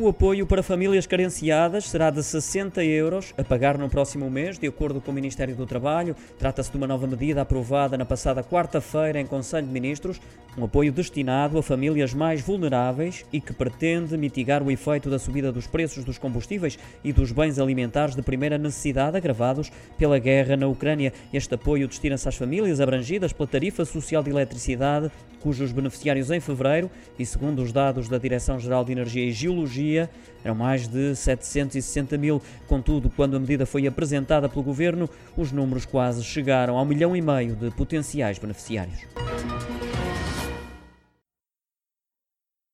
O apoio para famílias carenciadas será de 60 euros a pagar no próximo mês, de acordo com o Ministério do Trabalho. Trata-se de uma nova medida aprovada na passada quarta-feira em Conselho de Ministros, um apoio destinado a famílias mais vulneráveis e que pretende mitigar o efeito da subida dos preços dos combustíveis e dos bens alimentares de primeira necessidade agravados pela guerra na Ucrânia. Este apoio destina-se às famílias abrangidas pela tarifa social de eletricidade, cujos beneficiários em fevereiro, e segundo os dados da Direção-Geral de Energia e Geologia, eram mais de 760 mil. Contudo, quando a medida foi apresentada pelo governo, os números quase chegaram ao milhão e meio de potenciais beneficiários.